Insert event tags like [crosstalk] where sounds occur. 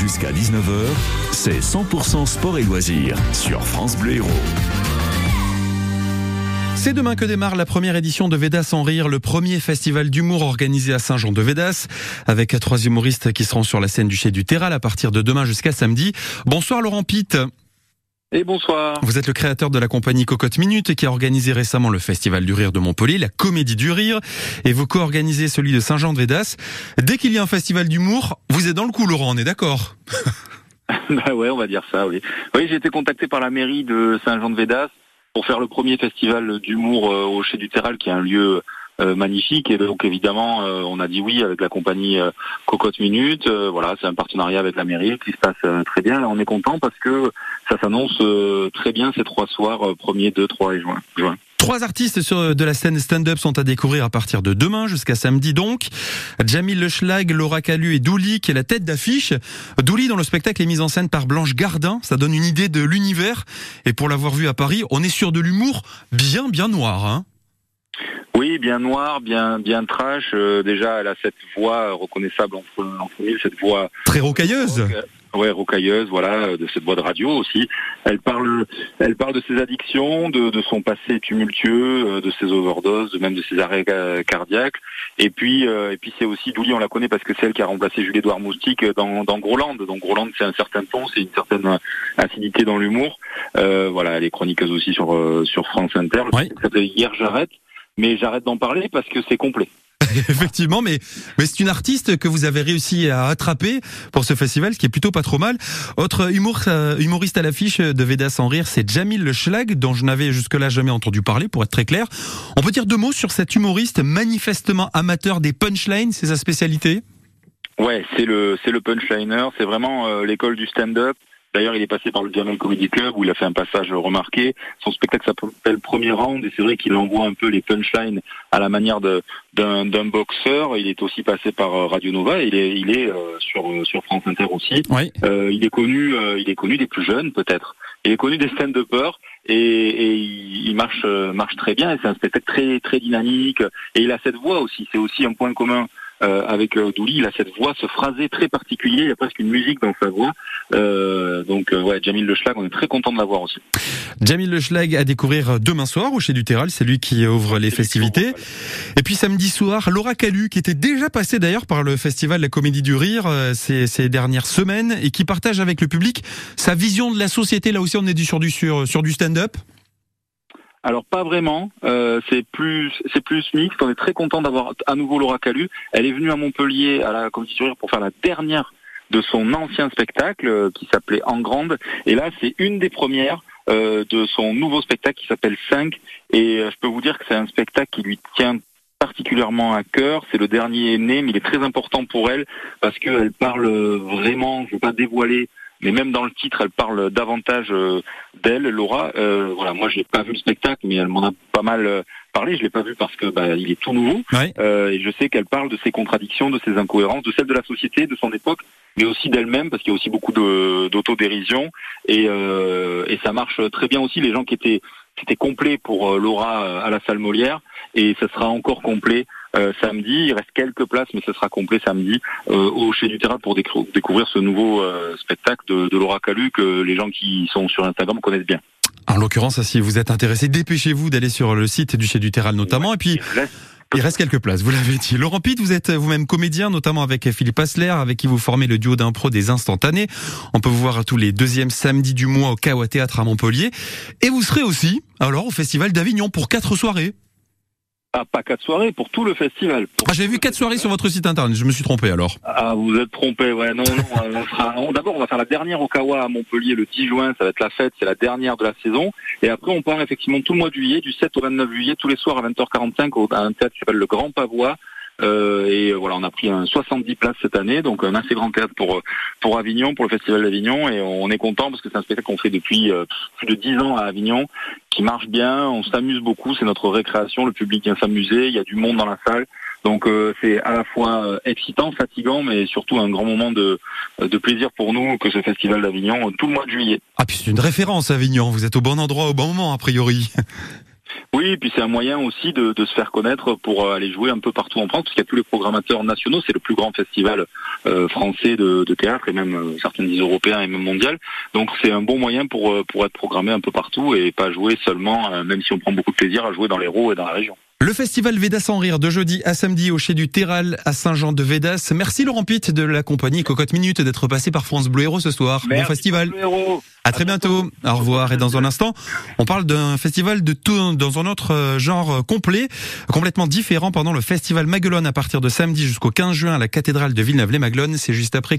Jusqu'à 19h, c'est 100% sport et loisirs sur France Bleu Héros. C'est demain que démarre la première édition de Vedas en rire, le premier festival d'humour organisé à Saint-Jean-de-Védas, avec trois humoristes qui seront sur la scène du Chai du Terral à partir de demain jusqu'à samedi. Bonsoir Laurent Pitt. Et bonsoir. Vous êtes le créateur de la compagnie Cocotte Minute qui a organisé récemment le Festival du Rire de Montpellier, la Comédie du Rire, et vous co-organisez celui de Saint-Jean-de-Védas. Dès qu'il y a un festival d'humour, vous êtes dans le coup, Laurent, on est d'accord? [laughs] Bah ouais, on va dire ça, oui. Oui, j'ai été contacté par la mairie de Saint-Jean-de-Védas pour faire le premier festival d'humour euh, au Chai du Terral, qui est un lieu euh, magnifique. Et donc évidemment, euh, on a dit oui avec la compagnie euh, Cocotte Minute. voilà, c'est un partenariat avec la mairie qui se passe très bien. Là, on est content parce que ça s'annonce très bien ces trois soirs, 1er, 2, 3 et juin. Trois artistes sur de la scène stand-up sont à découvrir à partir de demain jusqu'à samedi donc. Jamil Leschlag, Laura Calu et Douli qui est la tête d'affiche. Douli dans le spectacle est mise en scène par Blanche Gardin. Ça donne une idée de l'univers. Et pour l'avoir vu à Paris, on est sur de l'humour bien bien noir. Hein oui, bien noir, bien bien trash. Euh, déjà, elle a cette voix reconnaissable entre, entre mille, cette voix très rocailleuse. ouais, rocailleuse, voilà, de cette voix de radio aussi. Elle parle, elle parle de ses addictions, de, de son passé tumultueux, euh, de ses overdoses, de même de ses arrêts cardiaques. Et puis, euh, et puis c'est aussi Douli, on la connaît parce que c'est elle qui a remplacé Julie-Édouard Moustique dans, dans Groland. Donc Groland, c'est un certain ton, c'est une certaine acidité dans l'humour. Euh, voilà, elle est chroniqueuse aussi sur sur France Inter. Oui. Ça s'appelle Hier j'arrête mais j'arrête d'en parler parce que c'est complet. [laughs] Effectivement, mais, mais c'est une artiste que vous avez réussi à attraper pour ce festival, ce qui est plutôt pas trop mal. Autre humour, euh, humoriste à l'affiche de Vedas en rire, c'est Jamil Le Schlag, dont je n'avais jusque-là jamais entendu parler, pour être très clair. On peut dire deux mots sur cet humoriste manifestement amateur des punchlines, c'est sa spécialité? Ouais, c'est le c'est le punchliner, c'est vraiment euh, l'école du stand-up. D'ailleurs, il est passé par le Jamel Comedy Club où il a fait un passage remarqué. Son spectacle s'appelle Premier Round et c'est vrai qu'il envoie un peu les punchlines à la manière d'un boxeur. Il est aussi passé par euh, Radio Nova. Et il est, il est euh, sur euh, sur France Inter aussi. Euh, il est connu, il est connu des plus jeunes peut-être. Il est connu des stand-uppers et, et il marche marche très bien. C'est un spectacle très très dynamique. Et il a cette voix aussi. C'est aussi un point commun euh, avec euh, Douli, il a cette voix, ce phrasé très particulier, il y a presque une musique dans sa voix. Euh, donc euh, ouais, Jamil Le Schlag, on est très content de l'avoir aussi. Jamil Le Schlag à découvrir demain soir au Chez du Terral, c'est lui qui ouvre les festivités. Et puis samedi soir, Laura Calu, qui était déjà passée d'ailleurs par le festival La Comédie du Rire ces, ces, dernières semaines et qui partage avec le public sa vision de la société. Là aussi, on est du, sur du, sur, sur du stand-up. Alors pas vraiment, euh, c'est plus c'est plus mixte. On est très content d'avoir à nouveau Laura Calu. Elle est venue à Montpellier à la Comédie pour faire la dernière de son ancien spectacle euh, qui s'appelait En Grande. Et là, c'est une des premières euh, de son nouveau spectacle qui s'appelle 5. Et je peux vous dire que c'est un spectacle qui lui tient particulièrement à cœur. C'est le dernier né, mais il est très important pour elle parce qu'elle parle vraiment, je ne veux pas dévoiler mais même dans le titre, elle parle davantage euh, d'elle, Laura. Euh, voilà, moi, j'ai pas vu le spectacle, mais elle m'en a pas mal euh, parlé. Je l'ai pas vu parce que bah, il est tout nouveau, euh, et je sais qu'elle parle de ses contradictions, de ses incohérences, de celles de la société, de son époque, mais aussi d'elle-même, parce qu'il y a aussi beaucoup d'autodérision, et, et ça marche très bien aussi. Les gens qui étaient c'était complet pour Laura à la salle Molière, et ça sera encore complet euh, samedi. Il reste quelques places, mais ce sera complet samedi euh, au Chez du Terrain pour découvrir ce nouveau euh, spectacle de, de Laura Calu que les gens qui sont sur Instagram connaissent bien. En l'occurrence, si vous êtes intéressé, dépêchez-vous d'aller sur le site du Chez du Terral notamment. Et puis, il reste quelques places, vous l'avez dit. Laurent Pitt, vous êtes vous-même comédien, notamment avec Philippe Asler, avec qui vous formez le duo d'impro des instantanés. On peut vous voir tous les deuxièmes samedis du mois au Kawa Théâtre à Montpellier. Et vous serez aussi, alors, au Festival d'Avignon pour quatre soirées. Ah, pas quatre soirées, pour tout le festival. Ah, J'avais vu quatre soirées sur votre site internet, je me suis trompé alors. Ah, vous êtes trompé, ouais, non, non, D'abord, on va faire la dernière au Kawa à Montpellier le 10 juin, ça va être la fête, c'est la dernière de la saison. Et après, on part effectivement tout le mois de juillet, du 7 au 29 juillet, tous les soirs à 20h45, au, à un théâtre qui s'appelle le Grand Pavois, euh, et voilà, on a pris un 70 places cette année, donc un assez grand théâtre pour pour Avignon, pour le Festival d'Avignon, et on est content parce que c'est un spectacle qu'on fait depuis euh, plus de 10 ans à Avignon, qui marche bien, on s'amuse beaucoup, c'est notre récréation, le public vient s'amuser, il y a du monde dans la salle. Donc euh, c'est à la fois euh, excitant, fatigant, mais surtout un grand moment de, de plaisir pour nous que ce festival d'Avignon tout le mois de juillet. Ah puis c'est une référence Avignon, vous êtes au bon endroit au bon moment a priori. Oui, puis c'est un moyen aussi de, se faire connaître pour euh, aller jouer un peu partout en France, parce y a tous les programmateurs nationaux, c'est le plus grand festival euh, français de, théâtre, et même euh, certains disent européen et même mondial. Donc c'est un bon moyen pour, pour être programmé un peu partout et pas jouer seulement, même si on prend beaucoup de plaisir à jouer dans l'Hérault et dans la région. Le festival Védas en rire de jeudi à samedi au Chez du Terral à Saint-Jean-de-Védas. Merci Laurent Pitt de la compagnie Cocotte Minute d'être passé par France Bleu Héros ce soir. bon festival. À très bientôt. Au revoir. Et dans un instant, on parle d'un festival de tout, dans un autre euh, genre complet, complètement différent pendant le festival Maguelone à partir de samedi jusqu'au 15 juin à la cathédrale de Villeneuve-les-Maglones. C'est juste après